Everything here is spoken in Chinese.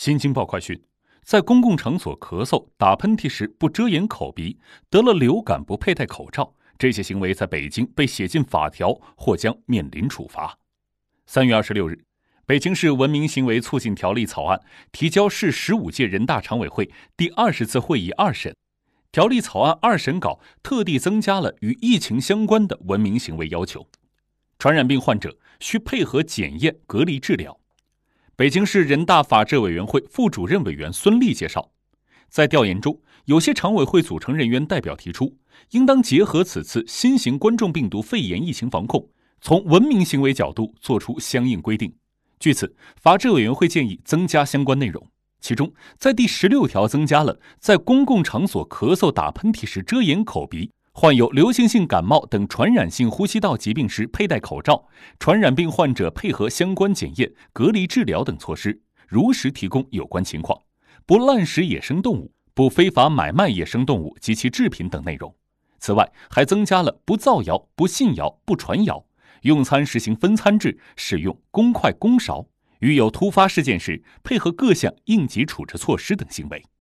新京报快讯：在公共场所咳嗽、打喷嚏时不遮掩口鼻，得了流感不佩戴口罩，这些行为在北京被写进法条，或将面临处罚。三月二十六日，北京市文明行为促进条例草案提交市十五届人大常委会第二十次会议二审。条例草案二审稿特地增加了与疫情相关的文明行为要求，传染病患者需配合检验、隔离治疗。北京市人大法制委员会副主任委员孙立介绍，在调研中，有些常委会组成人员代表提出，应当结合此次新型冠状病毒肺炎疫情防控，从文明行为角度作出相应规定。据此，法制委员会建议增加相关内容，其中在第十六条增加了在公共场所咳嗽、打喷嚏时遮掩口鼻。患有流行性感冒等传染性呼吸道疾病时佩戴口罩，传染病患者配合相关检验、隔离治疗等措施，如实提供有关情况，不滥食野生动物，不非法买卖野生动物及其制品等内容。此外，还增加了不造谣、不信谣、不传谣，用餐实行分餐制，使用公筷公勺，遇有突发事件时配合各项应急处置措施等行为。